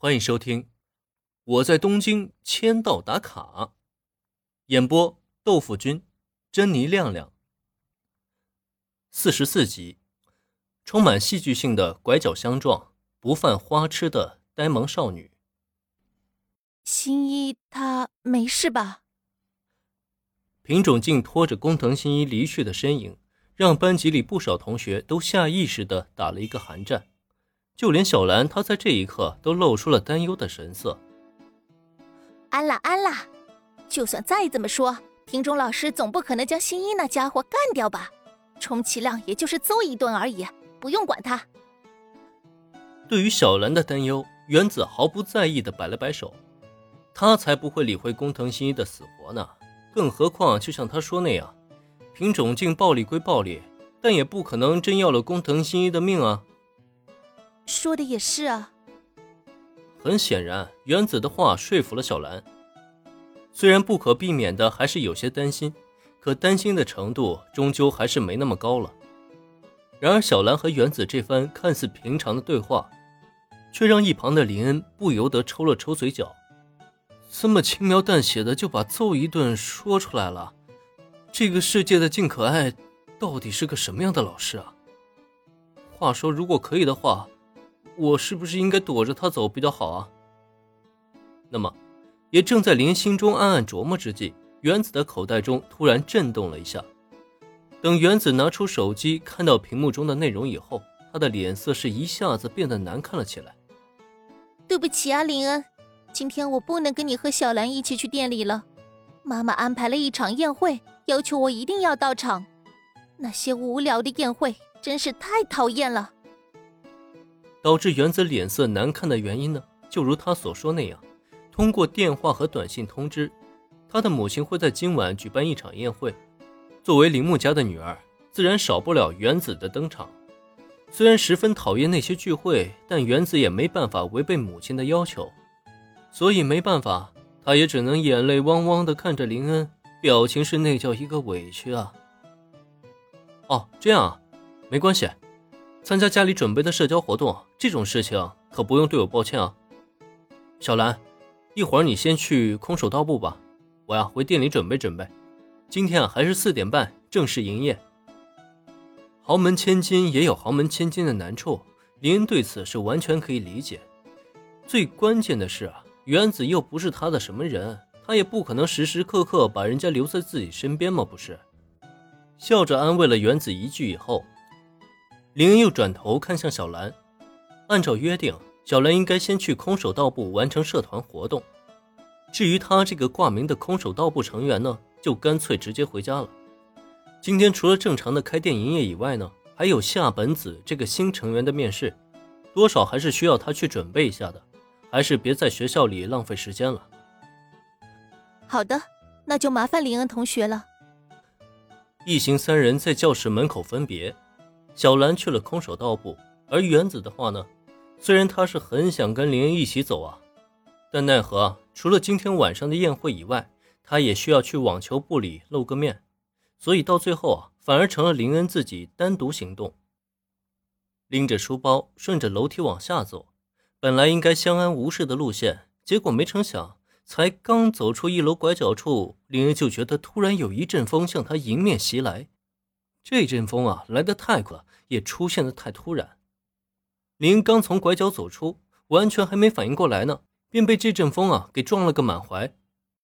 欢迎收听《我在东京签到打卡》，演播豆腐君、珍妮亮亮。四十四集，充满戏剧性的拐角相撞，不犯花痴的呆萌少女。新一他没事吧？平冢静拖着工藤新一离去的身影，让班级里不少同学都下意识的打了一个寒战。就连小兰，她在这一刻都露出了担忧的神色。安啦安啦，就算再怎么说，平中老师总不可能将新一那家伙干掉吧？充其量也就是揍一顿而已，不用管他。对于小兰的担忧，原子毫不在意的摆了摆手，他才不会理会工藤新一的死活呢。更何况，就像他说那样，平种竟暴力归暴力，但也不可能真要了工藤新一的命啊。说的也是啊。很显然，原子的话说服了小兰。虽然不可避免的还是有些担心，可担心的程度终究还是没那么高了。然而，小兰和原子这番看似平常的对话，却让一旁的林恩不由得抽了抽嘴角。这么轻描淡写的就把揍一顿说出来了，这个世界的静可爱到底是个什么样的老师啊？话说，如果可以的话。我是不是应该躲着他走比较好啊？那么，也正在林心中暗暗琢磨之际，原子的口袋中突然震动了一下。等原子拿出手机，看到屏幕中的内容以后，他的脸色是一下子变得难看了起来。对不起啊，林恩，今天我不能跟你和小兰一起去店里了。妈妈安排了一场宴会，要求我一定要到场。那些无聊的宴会真是太讨厌了。导致原子脸色难看的原因呢？就如他所说那样，通过电话和短信通知，他的母亲会在今晚举办一场宴会。作为铃木家的女儿，自然少不了原子的登场。虽然十分讨厌那些聚会，但原子也没办法违背母亲的要求，所以没办法，他也只能眼泪汪汪地看着林恩，表情是那叫一个委屈啊。哦，这样啊，没关系。参加家里准备的社交活动，这种事情可不用对我抱歉啊。小兰，一会儿你先去空手道部吧，我呀回店里准备准备。今天啊还是四点半正式营业。豪门千金也有豪门千金的难处，林恩对此是完全可以理解。最关键的是啊，原子又不是他的什么人，他也不可能时时刻刻把人家留在自己身边嘛，不是？笑着安慰了原子一句以后。林恩又转头看向小兰，按照约定，小兰应该先去空手道部完成社团活动。至于他这个挂名的空手道部成员呢，就干脆直接回家了。今天除了正常的开店营业以外呢，还有夏本子这个新成员的面试，多少还是需要他去准备一下的，还是别在学校里浪费时间了。好的，那就麻烦林恩同学了。一行三人在教室门口分别。小兰去了空手道部，而原子的话呢？虽然他是很想跟林恩一起走啊，但奈何除了今天晚上的宴会以外，他也需要去网球部里露个面，所以到最后啊，反而成了林恩自己单独行动，拎着书包顺着楼梯往下走。本来应该相安无事的路线，结果没成想，才刚走出一楼拐角处，林恩就觉得突然有一阵风向他迎面袭来。这阵风啊，来得太快，也出现的太突然。林刚从拐角走出，完全还没反应过来呢，便被这阵风啊给撞了个满怀，